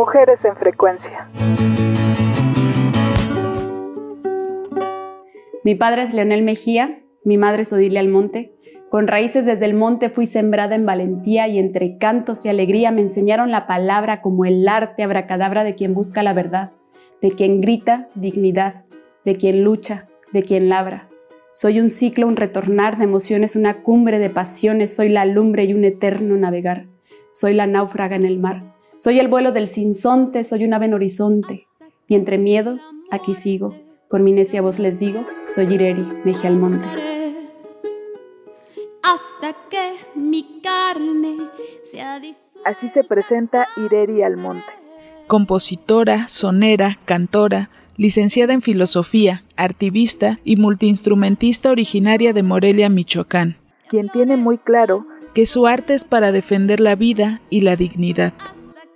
Mujeres en frecuencia. Mi padre es Leonel Mejía, mi madre es Odilia Almonte. Con raíces desde el monte fui sembrada en valentía y entre cantos y alegría me enseñaron la palabra como el arte abracadabra de quien busca la verdad, de quien grita dignidad, de quien lucha, de quien labra. Soy un ciclo, un retornar de emociones, una cumbre de pasiones, soy la lumbre y un eterno navegar. Soy la náufraga en el mar. Soy el vuelo del sinsonte, soy un ave en horizonte. Y entre miedos, aquí sigo, con mi necia voz les digo, soy Ireri, Mejía Almonte. Hasta que mi carne Así se presenta Ireri Almonte. Compositora, sonera, cantora, licenciada en filosofía, artivista y multiinstrumentista originaria de Morelia, Michoacán. Quien tiene muy claro que su arte es para defender la vida y la dignidad.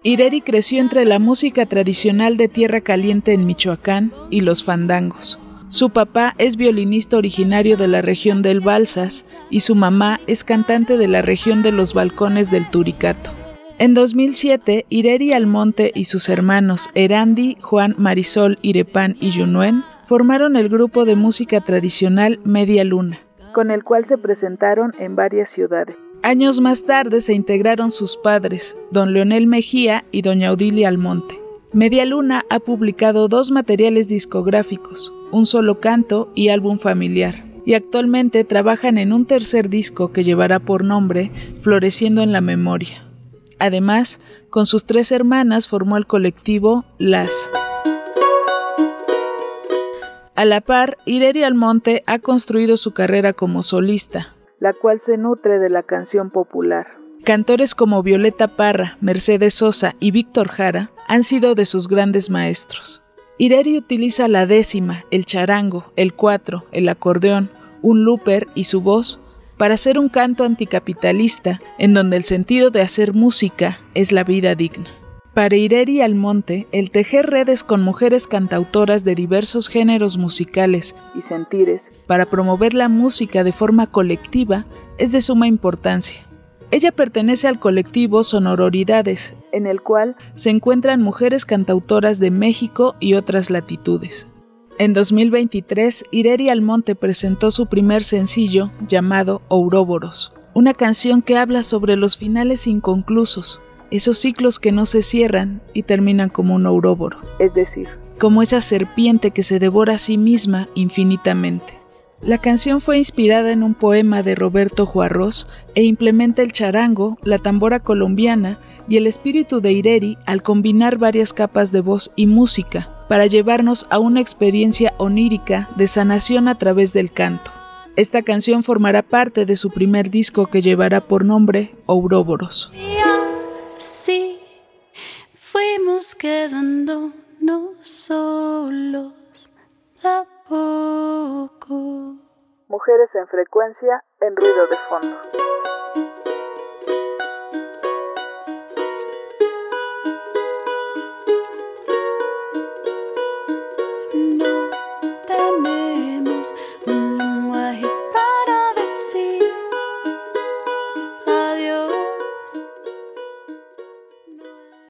Ireri creció entre la música tradicional de Tierra Caliente en Michoacán y los fandangos. Su papá es violinista originario de la región del Balsas y su mamá es cantante de la región de los balcones del Turicato. En 2007, Ireri Almonte y sus hermanos Erandi, Juan, Marisol, Irepán y Yunuen formaron el grupo de música tradicional Media Luna, con el cual se presentaron en varias ciudades. Años más tarde se integraron sus padres, don Leonel Mejía y doña Odilia Almonte. Media Luna ha publicado dos materiales discográficos, un solo canto y álbum familiar, y actualmente trabajan en un tercer disco que llevará por nombre Floreciendo en la Memoria. Además, con sus tres hermanas formó el colectivo Las. A la par, Ireri Almonte ha construido su carrera como solista, la cual se nutre de la canción popular. Cantores como Violeta Parra, Mercedes Sosa y Víctor Jara han sido de sus grandes maestros. Ireri utiliza la décima, el charango, el cuatro, el acordeón, un looper y su voz para hacer un canto anticapitalista en donde el sentido de hacer música es la vida digna. Para Ireri Almonte, el tejer redes con mujeres cantautoras de diversos géneros musicales y sentires para promover la música de forma colectiva es de suma importancia. Ella pertenece al colectivo Sonororidades, en el cual se encuentran mujeres cantautoras de México y otras latitudes. En 2023, Ireri Almonte presentó su primer sencillo llamado Ouroboros, una canción que habla sobre los finales inconclusos, esos ciclos que no se cierran y terminan como un ouróboro. Es decir, como esa serpiente que se devora a sí misma infinitamente. La canción fue inspirada en un poema de Roberto Juarros e implementa el charango, la tambora colombiana y el espíritu de Ireri al combinar varias capas de voz y música para llevarnos a una experiencia onírica de sanación a través del canto. Esta canción formará parte de su primer disco que llevará por nombre Ouróboros quedándonos solos a poco. Mujeres en frecuencia en ruido de fondo.